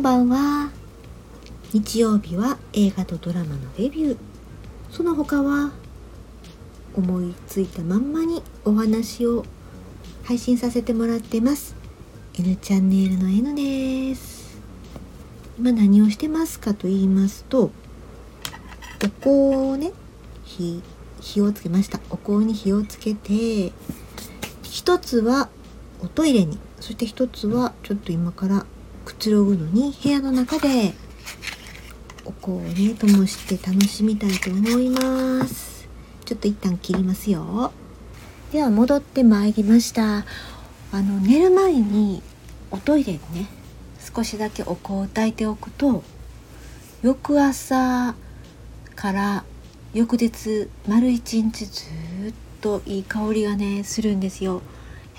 んばんは。日曜日は映画とドラマのレビュー。その他は思いついたまんまにお話を配信させてもらってます。N チャンネルの N です。今何をしてますかと言いますとお香をね火火をつけました。お香に火をつけて一つはおトイレに。そして一つはちょっと今からくつろぐのに部屋の中でお香をね灯して楽しみたいと思います。ちょっと一旦切りますよ。では戻ってまいりました。あの寝る前におトイレにね少しだけお香を焚いておくと翌朝から翌日丸一日ずっといい香りがねするんですよ。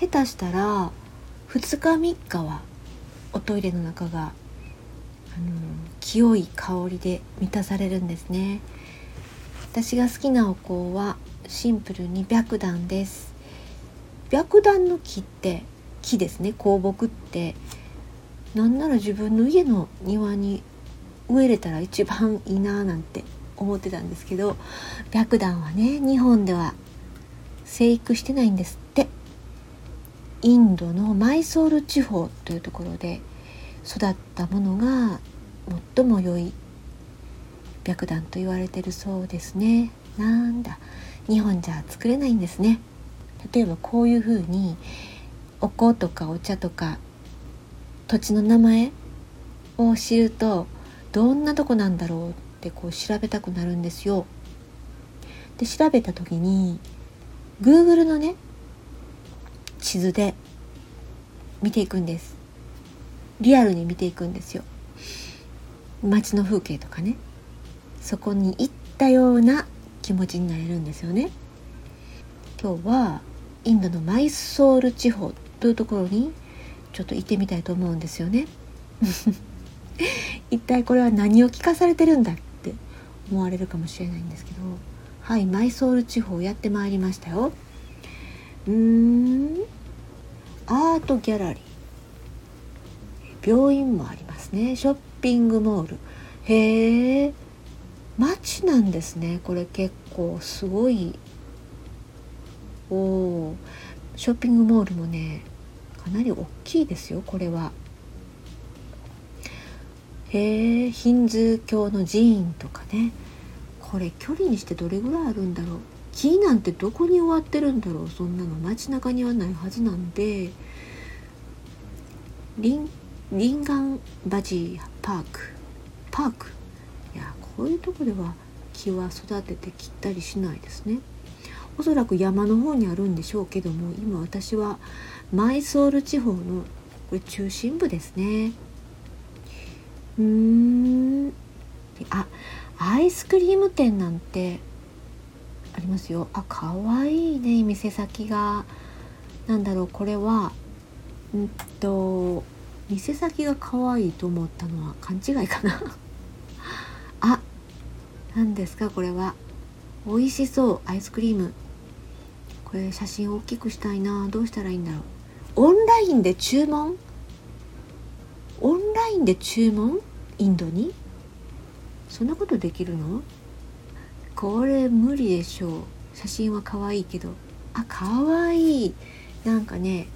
下手したら2日3日はおトイレの中があの清い香りで満たされるんですね。私が好きなお香はシンプルに白檀です。白檀の木って木ですね。香木って。なんなら自分の家の庭に植えれたら一番いいななんて思ってたんですけど白檀はね日本では生育してないんですインドのマイソール地方というところで育ったものが最も良い白檀と言われてるそうですね。なんだ。日本じゃ作れないんですね。例えばこういうふうにお香とかお茶とか土地の名前を知るとどんなとこなんだろうってこう調べたくなるんですよ。で調べた時に Google のね地図で見ていくんです。リアルに見ていくんですよ。街の風景とかね。そこに行ったような気持ちになれるんですよね。今日はインドのマイソール地方というところにちょっと行ってみたいと思うんですよね。一体これは何を聞かされてるんだって思われるかもしれないんですけど。はいマイソール地方やってまいりましたよ。うん。アートギャラリー。病院もありますね。ショッピングモール。へえ街なんですね。これ結構すごい。おおショッピングモールもねかなり大きいですよこれは。へえヒンズー教の寺院とかね。これ距離にしてどれぐらいあるんだろう。木なんてどこに終わってるんだろうそんなの。街中にはないはずなんで。リンリンガンバジーパーク。パーク。いやこういうとこでは木は育てて切ったりしないですね。おそらく山の方にあるんでしょうけども今私はマイソール地方のこれ中心部ですね。うーん。あアイスクリーム店なんてありますよ。あ可愛いね。店先が。なんだろう。これはうんと店先が可愛いと思ったのは勘違いかな。あ何ですか？これは。美味しそう。アイスクリーム。これ写真大きくしたいな。どうしたらいいんだろう。オンラインで注文？オンラインで注文？インドに？そんなことできるの？これ無理でしょう。写真は可愛いけど。あ可愛い。なんかね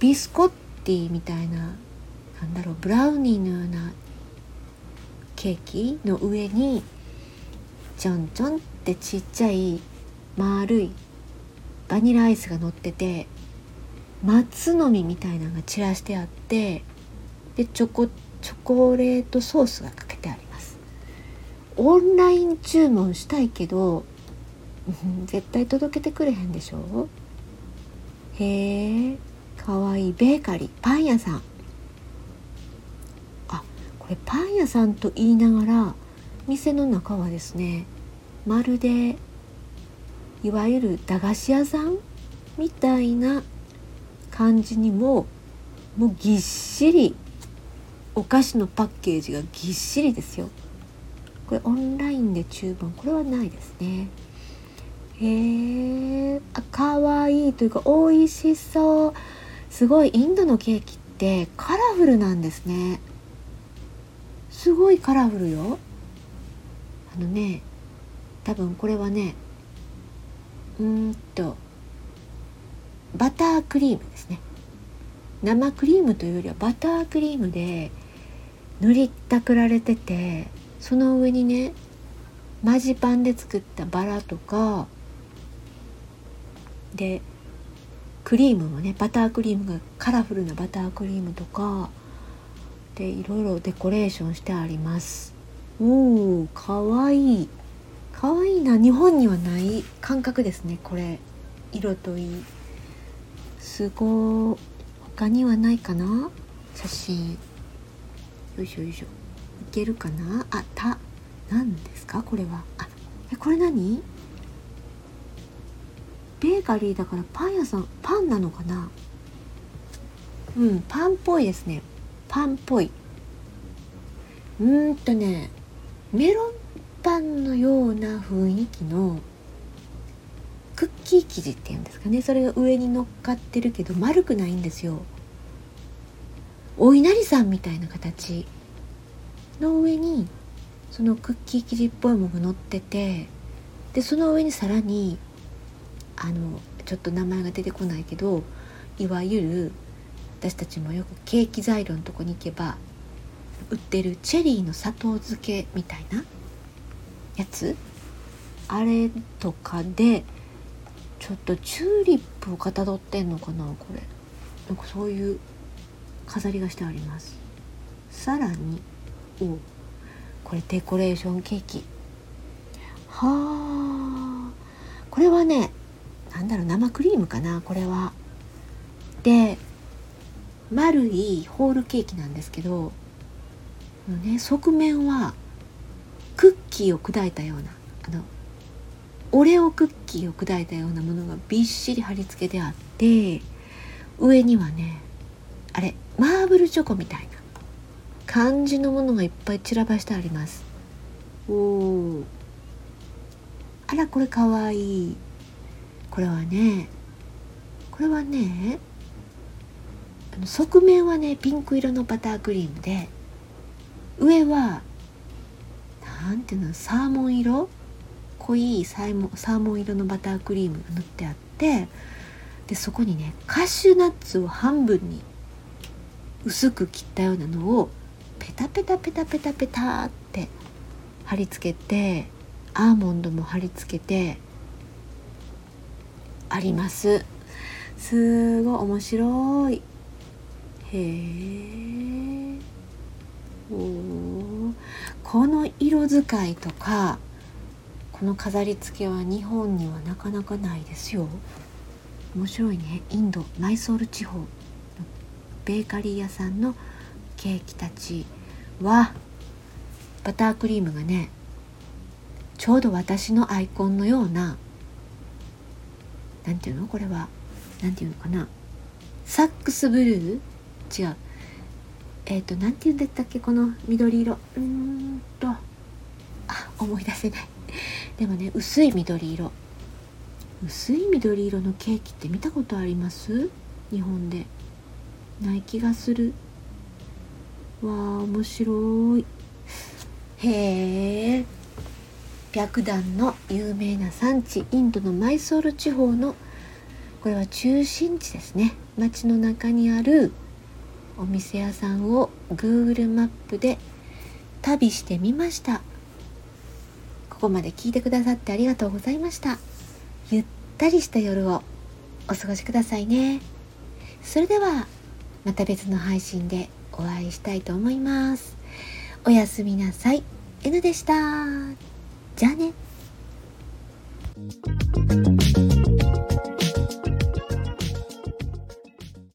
ビスコッティみたいななんだろうブラウニーのようなケーキの上にちょんちょんってちっちゃい丸いバニラアイスが乗ってて松の実みたいなのが散らしてあってでチョコチョコレートソースがかオンライン注文したいけど 絶対届けてくれへんでしょ？へえかわいい。ベーカリーパン屋さん。あこれパン屋さんと言いながら店の中はですねまるでいわゆる駄菓子屋さんみたいな感じにももうぎっしりお菓子のパッケージがぎっしりですよ。これオンラインで注文。これはないですね。へえあかわいいというか美味しそう。すごいインドのケーキってカラフルなんですね。すごいカラフルよ。あのね多分これはねうんとバタークリームですね。生クリームというよりはバタークリームで塗りたくられててその上にねマジパンで作ったバラとかでクリームもねバタークリームがカラフルなバタークリームとかでいろいろデコレーションしてあります。おーかわいい。かわいいな。日本にはない感覚ですねこれ。色といい。すご他にはないかな？写真。よいしょよいしょ。けるかな？あた何ですか？これは。あえこれ何？ベーカリーだからパン屋さんパンなのかな？うんパンっぽいですね。パンっぽい。うーんとねメロンパンのような雰囲気のクッキー生地っていうんですかね。それが上に乗っかってるけど丸くないんですよ。お稲荷さんみたいな形。の上にそのクッキー生地っぽいものが乗っててでその上にさらにあのちょっと名前が出てこないけどいわゆる私たちもよくケーキ材料のとこに行けば売ってるチェリーの砂糖漬けみたいなやつ？あれとかでちょっとチューリップをかたどってんのかなこれ。なんかそういう飾りがしてあります。さらにおこれデコレーションケーキ。はあ。これはねなんだろう生クリームかなこれは。で丸いホールケーキなんですけどね側面はクッキーを砕いたようなあのオレオクッキーを砕いたようなものがびっしり貼り付けてあって上にはねあれマーブルチョコみたいな感じのものがいっぱい散らばしてあります。おおあらこれかわいい。これはねこれはね側面はねピンク色のバタークリームで上はなんていうのサーモン色？濃いサーモンサーモン色のバタークリームが塗ってあってでそこにねカシューナッツを半分に薄く切ったようなのをペタペタペタペタペタって貼り付けてアーモンドも貼り付けてあります。すごい面白い。へえおこの色使いとかこの飾り付けは日本にはなかなかないですよ。面白いね。インドマイソール地方のベーカリー屋さんのケーキたちはバタークリームがねちょうど私のアイコンのような何ていうの？これは何ていうのかな？サックスブルー？違う。えっ、ー、と何て言うんだったっけ？この緑色。うーんと。あ思い出せない。でもね薄い緑色。薄い緑色のケーキって見たことあります？日本で。ない気がする。わあ面白い。へえ白檀の有名な産地インドのマイソール地方のこれは中心地ですね。街の中にあるお店屋さんを Google マップで旅してみました。ここまで聞いてくださってありがとうございました。ゆったりした夜をお過ごしくださいね。それではまた別の配信でお会いしたいと思います。おやすみなさい。N でした。じゃあね。